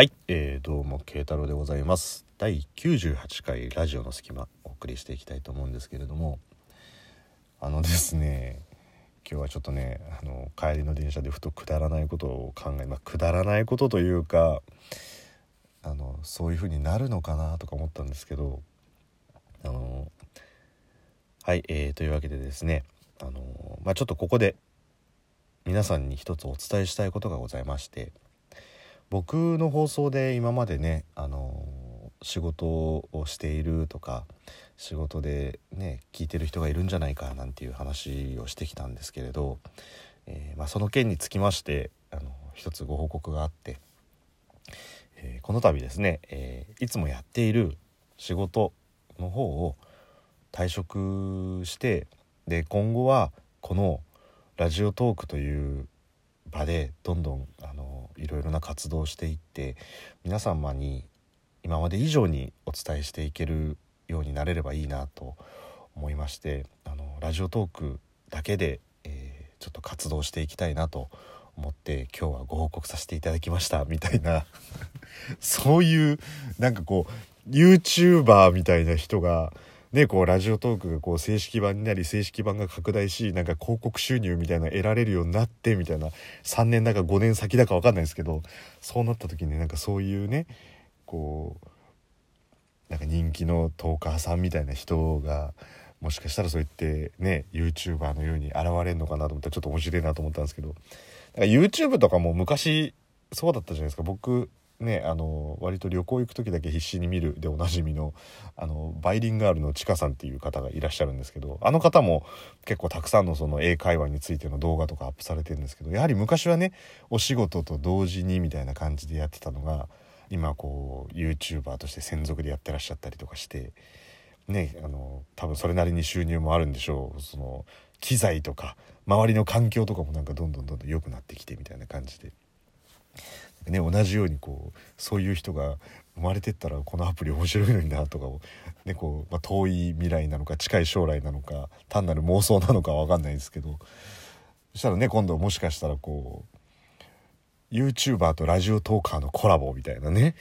はい、えー、どうも慶太郎でございます。第98回ラジオの隙間お送りしていきたいと思うんですけれどもあのですね今日はちょっとねあの帰りの電車でふとくだらないことを考えまあくだらないことというかあのそういう風になるのかなとか思ったんですけどあのはい、えー、というわけでですねあのまあちょっとここで皆さんに一つお伝えしたいことがございまして僕の放送で今までねあの仕事をしているとか仕事でね聞いてる人がいるんじゃないかなんていう話をしてきたんですけれど、えーまあ、その件につきましてあの一つご報告があって、えーこの度ですね、えーいつもやっている仕事の方を退職してで今後はこのラジオトークという場でどんどんあのいろいろな活動をしていって皆様に今まで以上にお伝えしていけるようになれればいいなと思いましてあのラジオトークだけで、えーちょっと活動していきたいなと思って今日はご報告させていただきましたみたいな そういうなんかこう YouTuber みたいな人がねこうラジオトークがこう正式版になり正式版が拡大しなんか広告収入みたいな得られるようになってみたいな3年だか5年先だか分かんないですけどそうなった時になんかそういうねこうなんか人気のトーカーさんみたいな人がもしかしたらそう言ってね YouTuber のように現れるのかなと思ったらちょっと面白いなと思ったんですけどだから YouTube とかも昔そうだったじゃないですか。僕ねあの割と旅行行く時だけ必死に見るでおなじみのあのバイリンガールのちかさんっていう方がいらっしゃるんですけどあの方も結構たくさんのその英会話についての動画とかアップされてるんですけどやはり昔はねお仕事と同時にみたいな感じでやってたのが今こう YouTuber として専属でやってらっしゃったりとかしてねあの多分それなりに収入もあるんでしょうその機材とか周りの環境とかもなんかどんどんどんどん良くなってきてみたいな感じで。ね、同じようにこうそういう人が生まれてったらこのアプリ面白いのになとかを、ねこうまあ、遠い未来なのか近い将来なのか単なる妄想なのかは分かんないですけどそしたらね今度もしかしたらこう YouTuber とラジオトーカーのコラボみたいなね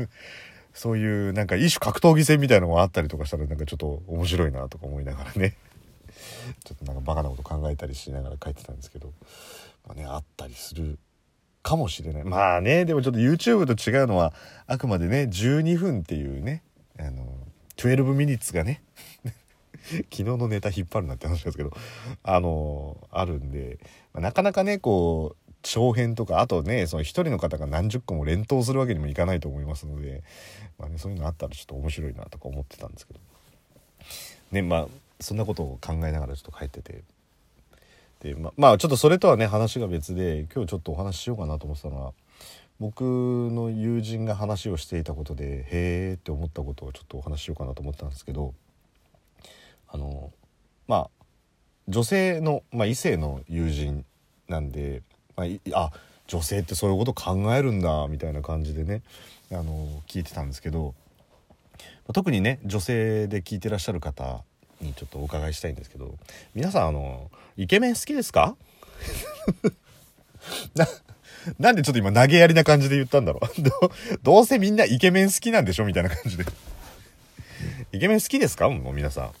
そういうなんか一種格闘技戦みたいなのがあったりとかしたらなんかちょっと面白いなとか思いながらねちょっとなんかバカなこと考えたりしながら書いてたんですけど、まあね、あったりするかもしれない。まあねでもちょっと YouTube と違うのはあくまでね12分っていうねあの12ミニッツがね 昨日のネタ引っ張るなって話ですけどあのあるんで、まあなかなかねこう長編とかあとねその一人の方が何十個も連投するわけにもいかないと思いますので、まあね、そういうのあったらちょっと面白いなとか思ってたんですけど。ねまあそんなことを考えながらちょっと帰っててでままあちょっとそれとはね話が別で今日ちょっとお話ししようかなと思ってたのは僕の友人が話をしていたことでへえって思ったことをちょっとお話ししようかなと思ったんですけどあのまあ女性の、まあ、異性の友人なんで、まあ、あ女性ってそういうこと考えるんだみたいな感じでねあの聞いてたんですけど特にね女性で聞いてらっしゃる方にちょっとお伺いしたいんですけど皆さんあのイケメン好きですか？ななんでちょっと今投げやりな感じで言ったんだろ う。どうせみんなイケメン好きなんでしょみたいな感じで。イケメン好きですか？もう皆さん。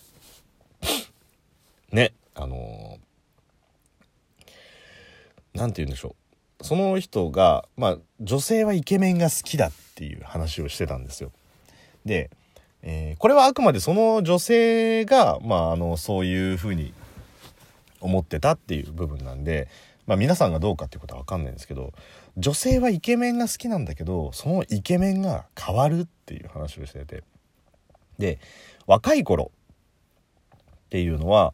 ねあのなんて言うんでしょう。その人がまあ女性はイケメンが好きだっていう話をしてたんですよ。で、えーこれはあくまでその女性がまああのそういうふうに思ってたっていう部分なんで、まあ、皆さんがどうかっていうことは分かんないんですけど女性はイケメンが好きなんだけどそのイケメンが変わるっていう話をしてて。で若い頃っていうのは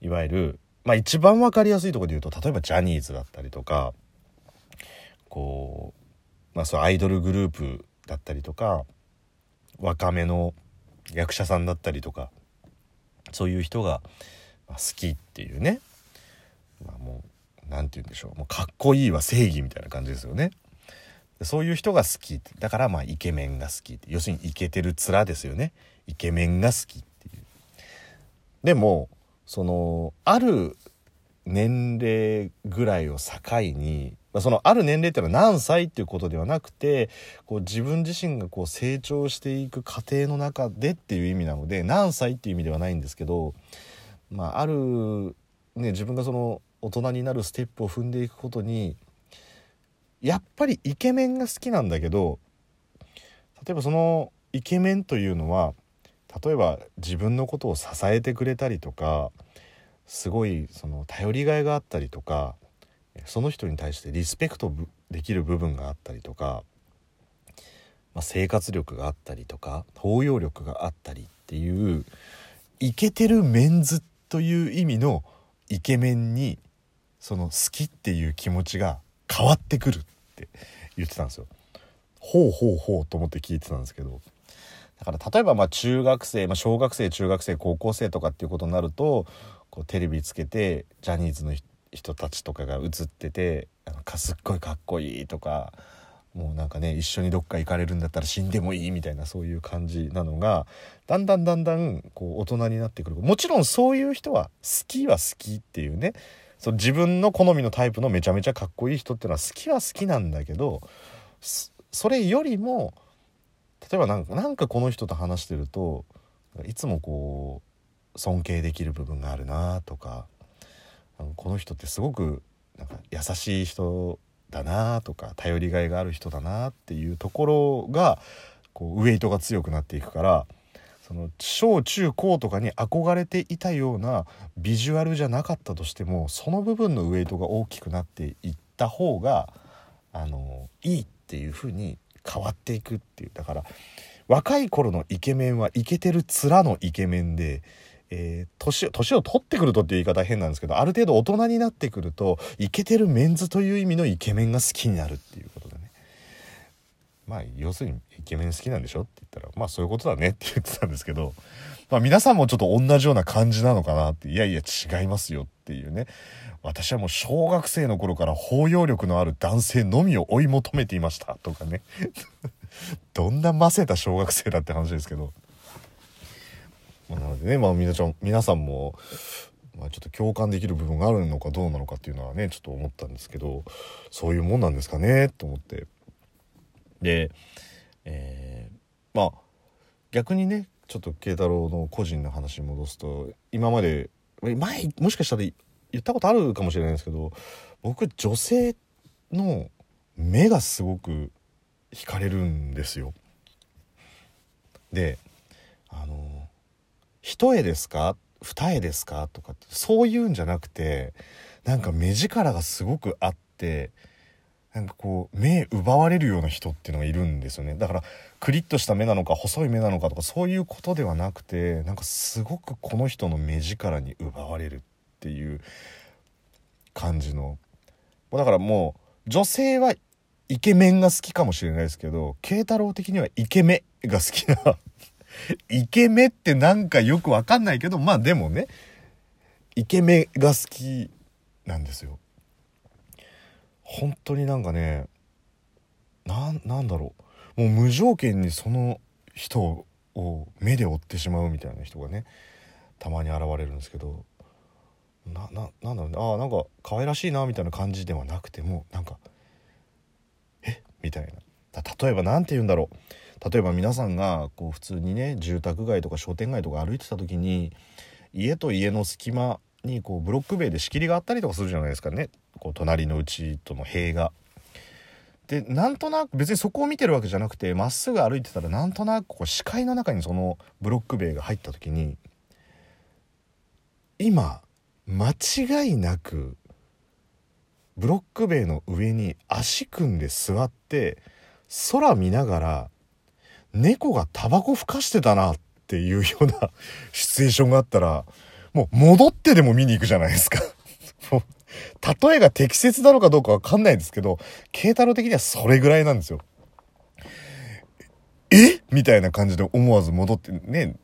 いわゆる、まあ、一番分かりやすいところで言うと例えばジャニーズだったりとかこう、まあ、そうアイドルグループだったりとか若めの役者さんだったりとかそういう人が好きっていうね、まあ、もう何て言うんでしょうもうかっこいいは正義みたいな感じですよね。そういう人が好きってだからまあイケメンが好き要するにイケてる面ですよねイケメンが好きっていう。でもそのある年齢ぐらいを境に、そのある年齢っていうのは何歳っていうことではなくてこう自分自身がこう成長していく過程の中でっていう意味なので何歳っていう意味ではないんですけど、まあ、ある、ね、自分がその大人になるステップを踏んでいくことにやっぱりイケメンが好きなんだけど例えばそのイケメンというのは例えば自分のことを支えてくれたりとかすごいその頼りがいがあったりとかその人に対してリスペクトできる部分があったりとか、まあ、生活力があったりとか包容力があったりっていうイケてるメンズという意味のイケメンにその好きっていう気持ちが変わってくるって言ってたんですよ。ほうほうほうと思って聞いてたんですけどだから例えばまあ中学生、まあ、小学生中学生高校生とかっていうことになるとこうテレビつけてジャニーズの人人たちとかが映っててかすっごいかっこいいとかもうなんかね一緒にどっか行かれるんだったら死んでもいいみたいなそういう感じなのがだんだんだんだんこう大人になってくる。もちろんそういう人は好きは好きっていうねその自分の好みのタイプのめちゃめちゃかっこいい人っていうのは好きは好きなんだけどそれよりも例えばなんかなんかこの人と話してるといつもこう尊敬できる部分があるなとかこの人ってすごくなんか優しい人だなとか頼りがいがある人だなっていうところがこうウエイトが強くなっていくからその小中高とかに憧れていたようなビジュアルじゃなかったとしてもその部分のウエイトが大きくなっていった方があのいいっていう風に変わっていくっていう。だから若い頃のイケメンはイケてる面のイケメンで、えー、年年を取ってくるとっていう言い方変なんですけどある程度大人になってくるとイケてるメンズという意味のイケメンが好きになるっていうことでね。まあ要するにイケメン好きなんでしょって言ったらまあそういうことだねって言ってたんですけど、まあ、皆さんもちょっと同じような感じなのかなっていやいや違いますよっていうね。私はもう小学生の頃から包容力のある男性のみを追い求めていましたとかね。どんなませた小学生だって話ですけど、まあ、なのでね、まあ、皆ちゃん皆さんも、まあ、ちょっと共感できる部分があるのかどうなのかっていうのはねちょっと思ったんですけどそういうもんなんですかねと思ってで、えー、まあ逆にねちょっと慶太郎の個人の話に戻すと今まで前もしかしたら言ったことあるかもしれないですけど僕女性の目がすごく惹かれるんですよ。であの「一重ですか？二重ですか?」とかってそういうんじゃなくてなんか目力がすごくあってなんかこう目奪われるような人っていうのがいるんですよね。だからクリッとした目なのか細い目なのかとかそういうことではなくてなんかすごくこの人の目力に奪われるっていう感じの。だからもう女性はイケメンが好きかもしれないですけど慶太郎的にはイケメンが好きなイケメってなんかよくわかんないけどまあでもねイケメが好きなんですよ。本当になんかねなんだろう。もう無条件にその人を目で追ってしまうみたいな人がねたまに現れるんですけどなななんだろうね。ああなんか可愛らしいなみたいな感じではなくてもなんかえ？みたいな。例えば何て言うんだろう。例えば皆さんがこう普通にね住宅街とか商店街とか歩いてた時に家と家の隙間にこうブロック塀で仕切りがあったりとかするじゃないですかねこう隣のうちとの塀が。でなんとなく別にそこを見てるわけじゃなくてまっすぐ歩いてたらなんとなくこう視界の中にそのブロック塀が入った時に今間違いなくブロック塀の上に足組んで座って空見ながら猫がタバコふかしてたなっていうようなシチュエーションがあったらもう戻ってでも見に行くじゃないですか 例えが適切なのかどうかわかんないですけど、慶太郎的にはそれぐらいなんですよ。え？みたいな感じで思わず戻ってね、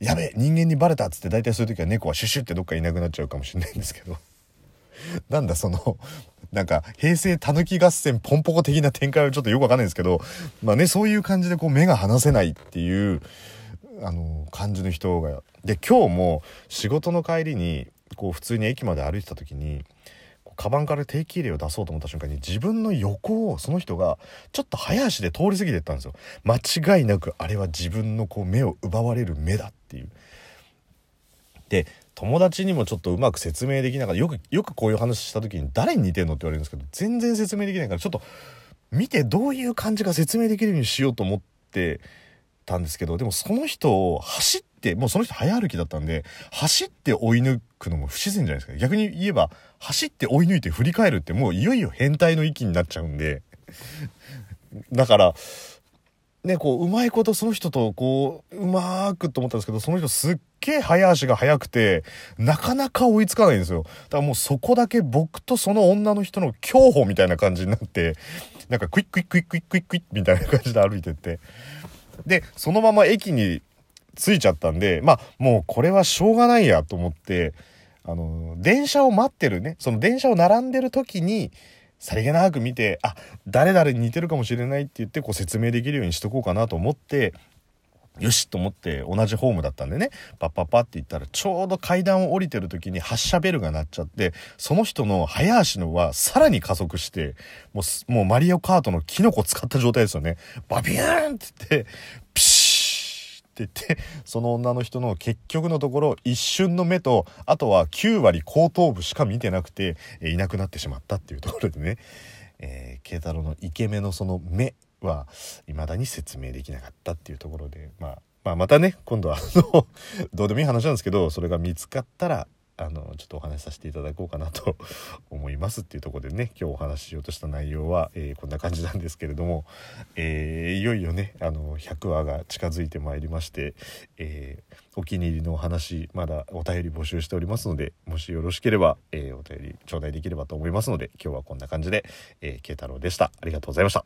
やべ人間にバレたっつって大体そういう時は猫はシュシュってどっかいなくなっちゃうかもしれないんですけど。なんだその、なんか平成たぬき合戦ポンポコ的な展開はちょっとよくわかんないですけど、まあね、そういう感じでこう目が離せないっていう、あの、感じの人が。で、今日も仕事の帰りに、こう普通に駅まで歩いてた時にカバンから定期入れを出そうと思った瞬間に自分の横をその人がちょっと早足で通り過ぎてったんですよ間違いなくあれは自分のこう目を奪われる目だっていうで友達にもちょっとうまく説明できなかった。よくよくこういう話した時に誰に似てんのって言われるんですけど全然説明できないからちょっと見てどういう感じか説明できるようにしようと思ってたんですけどでもその人を走ってもうその人早歩きだったんで走って追い抜くのも不自然じゃないですか。逆に言えば走って追い抜いて振り返るってもういよいよ変態の域になっちゃうんで。だからねこううまいことその人とこううまくと思ったんですけどその人すっげえ早足が速くてなかなか追いつかないんですよ。だからもうそこだけ僕とその女の人の競歩みたいな感じになってなんかクイックイックイックイックイックイッみたいな感じで歩いてって。でそのまま駅に着いちゃったんでまあもうこれはしょうがないやと思ってあの電車を待ってるね。その電車を並んでる時にさりげなく見てあ誰々に似てるかもしれないって言ってこう説明できるようにしとこうかなと思ってよしと思って同じホームだったんでねパッパッパって言ったらちょうど階段を降りてる時に発車ベルが鳴っちゃってその人の早足のはさらに加速してもうもうマリオカートのキノコ使った状態ですよね。バビューンって言ってピ言ってその女の人の結局のところ一瞬の目とあとは9割後頭部しか見てなくてえいなくなってしまったっていうところでね。えー、慶太郎のイケメンのその目は未だに説明できなかったっていうところで、まあ、まあまたね今度はあの どうでもいい話なんですけどそれが見つかったらあのちょっとお話しさせていただこうかなと 思いますっていうとこでね今日お話ししようとした内容は、えー、こんな感じなんですけれども、えー、いよいよねあの100話が近づいてまいりまして、えー、お気に入りのお話まだお便り募集しておりますのでもしよろしければ、えお便り頂戴できればと思いますので今日はこんな感じで、えー、慶太郎でした。ありがとうございました。